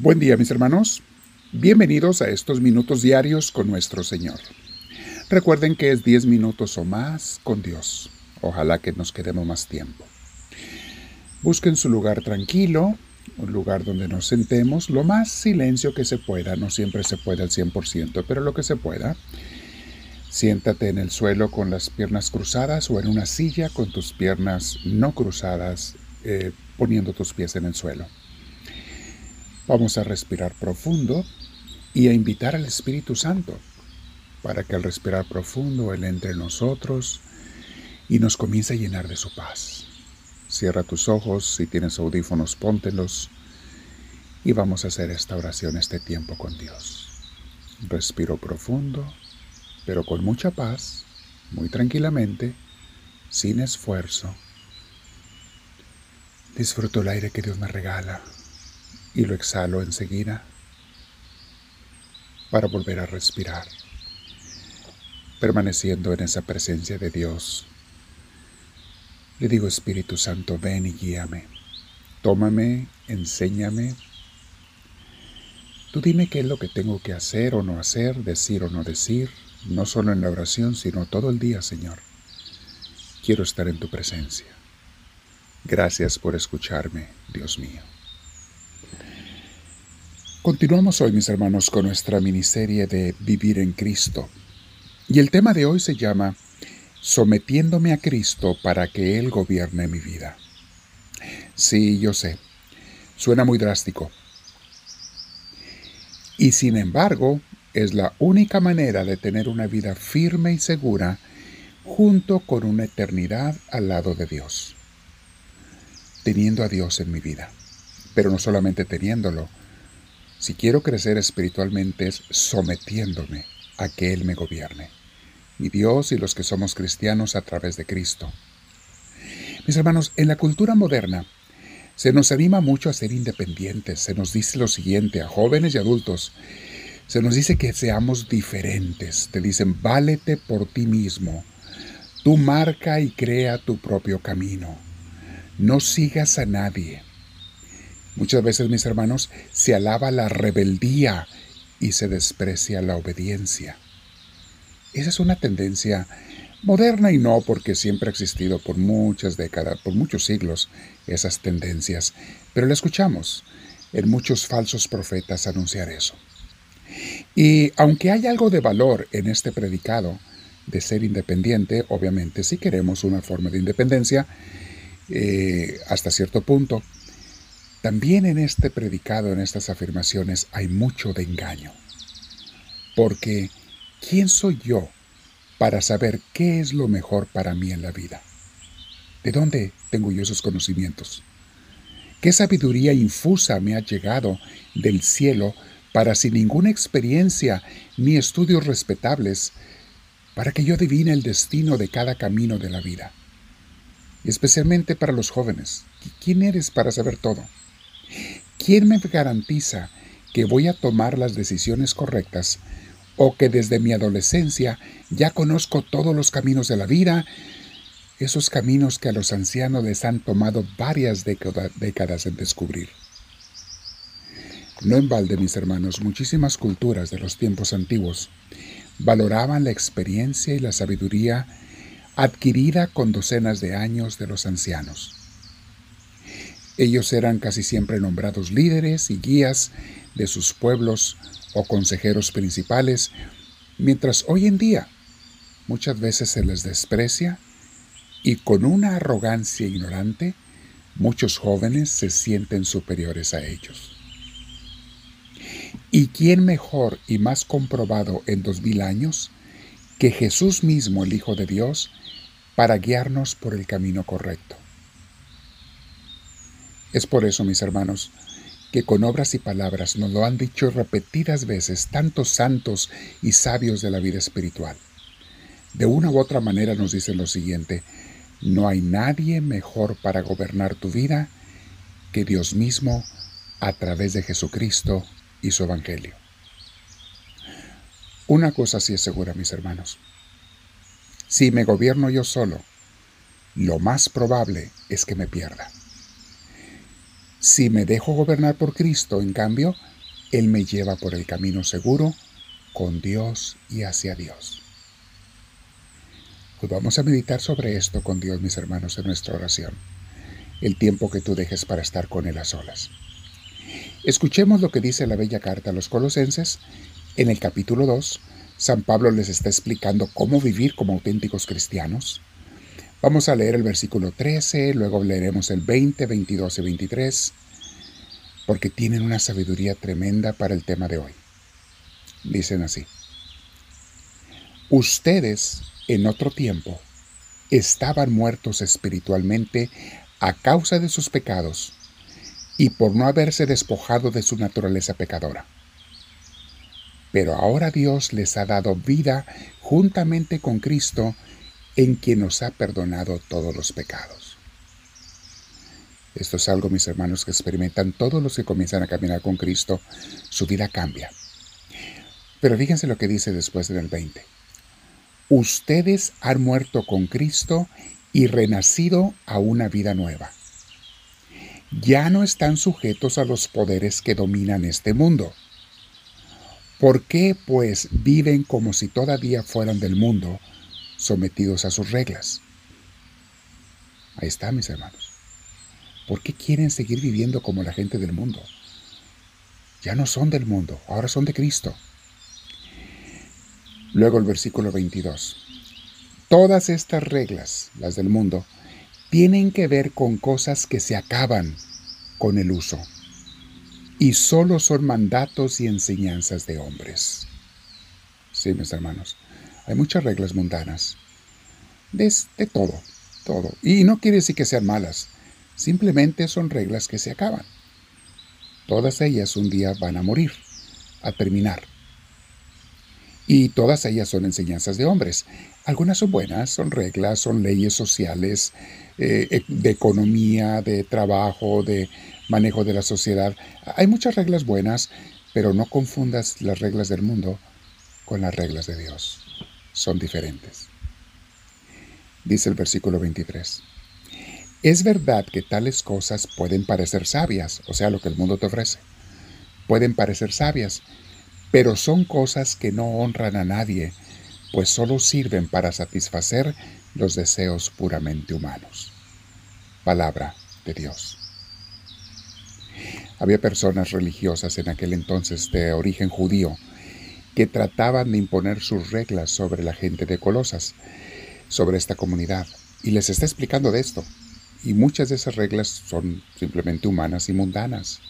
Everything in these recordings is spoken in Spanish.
Buen día mis hermanos, bienvenidos a estos minutos diarios con nuestro Señor. Recuerden que es 10 minutos o más con Dios. Ojalá que nos quedemos más tiempo. Busquen su lugar tranquilo, un lugar donde nos sentemos, lo más silencio que se pueda, no siempre se puede al 100%, pero lo que se pueda. Siéntate en el suelo con las piernas cruzadas o en una silla con tus piernas no cruzadas, eh, poniendo tus pies en el suelo. Vamos a respirar profundo y a invitar al Espíritu Santo para que al respirar profundo Él entre en nosotros y nos comience a llenar de su paz. Cierra tus ojos, si tienes audífonos, póntelos y vamos a hacer esta oración, este tiempo con Dios. Respiro profundo, pero con mucha paz, muy tranquilamente, sin esfuerzo. Disfruto el aire que Dios me regala y lo exhalo enseguida para volver a respirar, permaneciendo en esa presencia de Dios. Le digo, Espíritu Santo, ven y guíame. Tómame, enséñame. Tú dime qué es lo que tengo que hacer o no hacer, decir o no decir, no solo en la oración, sino todo el día, Señor. Quiero estar en tu presencia. Gracias por escucharme, Dios mío. Continuamos hoy, mis hermanos, con nuestra miniserie de Vivir en Cristo. Y el tema de hoy se llama Sometiéndome a Cristo para que Él gobierne mi vida. Sí, yo sé, suena muy drástico. Y sin embargo, es la única manera de tener una vida firme y segura junto con una eternidad al lado de Dios. Teniendo a Dios en mi vida. Pero no solamente teniéndolo, si quiero crecer espiritualmente es sometiéndome a que Él me gobierne. Mi Dios y los que somos cristianos a través de Cristo. Mis hermanos, en la cultura moderna se nos anima mucho a ser independientes. Se nos dice lo siguiente a jóvenes y adultos. Se nos dice que seamos diferentes. Te dicen, válete por ti mismo. Tú marca y crea tu propio camino. No sigas a nadie. Muchas veces, mis hermanos, se alaba la rebeldía y se desprecia la obediencia. Esa es una tendencia moderna y no porque siempre ha existido por muchas décadas, por muchos siglos, esas tendencias, pero la escuchamos en muchos falsos profetas anunciar eso. Y aunque hay algo de valor en este predicado de ser independiente, obviamente si queremos una forma de independencia, eh, hasta cierto punto, también en este predicado, en estas afirmaciones, hay mucho de engaño. Porque, ¿quién soy yo para saber qué es lo mejor para mí en la vida? ¿De dónde tengo yo esos conocimientos? ¿Qué sabiduría infusa me ha llegado del cielo para sin ninguna experiencia ni estudios respetables, para que yo adivine el destino de cada camino de la vida? Especialmente para los jóvenes. ¿Quién eres para saber todo? ¿Quién me garantiza que voy a tomar las decisiones correctas o que desde mi adolescencia ya conozco todos los caminos de la vida, esos caminos que a los ancianos les han tomado varias décadas en descubrir? No en balde, mis hermanos, muchísimas culturas de los tiempos antiguos valoraban la experiencia y la sabiduría adquirida con docenas de años de los ancianos. Ellos eran casi siempre nombrados líderes y guías de sus pueblos o consejeros principales, mientras hoy en día muchas veces se les desprecia y con una arrogancia ignorante muchos jóvenes se sienten superiores a ellos. ¿Y quién mejor y más comprobado en dos mil años que Jesús mismo, el Hijo de Dios, para guiarnos por el camino correcto? Es por eso, mis hermanos, que con obras y palabras nos lo han dicho repetidas veces tantos santos y sabios de la vida espiritual. De una u otra manera nos dicen lo siguiente, no hay nadie mejor para gobernar tu vida que Dios mismo a través de Jesucristo y su Evangelio. Una cosa sí es segura, mis hermanos. Si me gobierno yo solo, lo más probable es que me pierda. Si me dejo gobernar por Cristo, en cambio, Él me lleva por el camino seguro con Dios y hacia Dios. Pues vamos a meditar sobre esto con Dios, mis hermanos, en nuestra oración. El tiempo que tú dejes para estar con Él a solas. Escuchemos lo que dice la bella carta a los colosenses. En el capítulo 2, San Pablo les está explicando cómo vivir como auténticos cristianos. Vamos a leer el versículo 13, luego leeremos el 20, 22 y 23, porque tienen una sabiduría tremenda para el tema de hoy. Dicen así. Ustedes, en otro tiempo, estaban muertos espiritualmente a causa de sus pecados y por no haberse despojado de su naturaleza pecadora. Pero ahora Dios les ha dado vida juntamente con Cristo, en quien nos ha perdonado todos los pecados. Esto es algo, mis hermanos, que experimentan todos los que comienzan a caminar con Cristo. Su vida cambia. Pero fíjense lo que dice después en el 20. Ustedes han muerto con Cristo y renacido a una vida nueva. Ya no están sujetos a los poderes que dominan este mundo. ¿Por qué, pues, viven como si todavía fueran del mundo, sometidos a sus reglas. Ahí está, mis hermanos. ¿Por qué quieren seguir viviendo como la gente del mundo? Ya no son del mundo, ahora son de Cristo. Luego el versículo 22. Todas estas reglas, las del mundo, tienen que ver con cosas que se acaban con el uso y solo son mandatos y enseñanzas de hombres. Sí, mis hermanos, hay muchas reglas mundanas. De, todo, todo. Y no quiere decir que sean malas. Simplemente son reglas que se acaban. Todas ellas un día van a morir, a terminar. Y todas ellas son enseñanzas de hombres. Algunas son buenas, son reglas, son leyes sociales, eh, e, de economía, de trabajo, de manejo de la sociedad. Hay muchas reglas buenas, pero no confundas las reglas del mundo con las reglas de Dios son diferentes. Dice el versículo 23. Es verdad que tales cosas pueden parecer sabias, o sea, lo que el mundo te ofrece. Pueden parecer sabias, pero son cosas que no honran a nadie, pues solo sirven para satisfacer los deseos puramente humanos. Palabra de Dios. Había personas religiosas en aquel entonces de origen judío que trataban de imponer sus reglas sobre la gente de Colosas, sobre esta comunidad. Y les está explicando de esto. Y muchas de esas reglas son simplemente humanas y mundanas.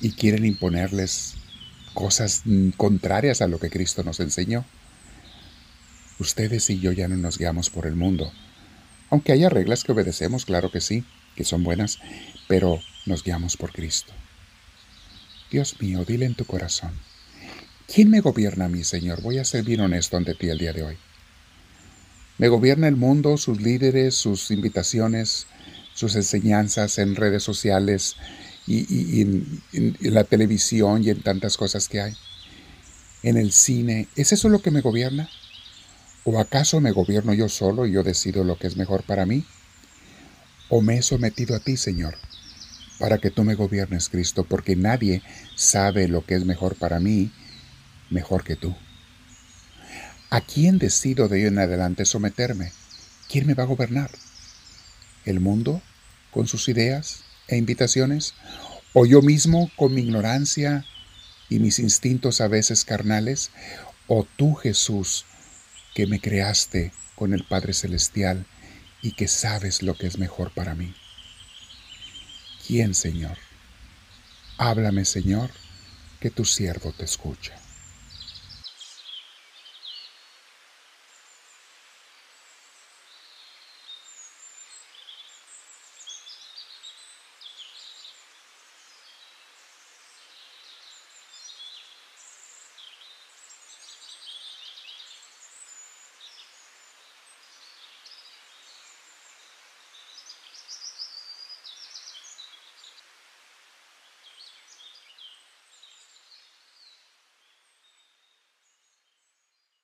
Y quieren imponerles cosas contrarias a lo que Cristo nos enseñó. Ustedes y yo ya no nos guiamos por el mundo. Aunque haya reglas que obedecemos, claro que sí, que son buenas, pero nos guiamos por Cristo. Dios mío, dile en tu corazón, ¿Quién me gobierna a mí, Señor? Voy a ser bien honesto ante ti el día de hoy. Me gobierna el mundo, sus líderes, sus invitaciones, sus enseñanzas en redes sociales y, en, en, la televisión y en tantas cosas que hay. En el cine, ¿es eso lo que me gobierna? ¿O acaso me gobierno yo solo y yo decido lo que es mejor para mí? ¿O me he sometido a ti, Señor, para que tú me gobiernes, Cristo, porque nadie sabe lo que es mejor para mí mejor que tú. ¿A quién decido de hoy en adelante someterme? ¿Quién me va a gobernar? ¿El mundo con sus ideas e invitaciones? ¿O yo mismo con mi ignorancia y mis instintos a veces carnales? ¿O tú Jesús que me creaste con el Padre Celestial y que sabes lo que es mejor para mí? ¿Quién, Señor? Háblame, Señor, que tu siervo te escucha.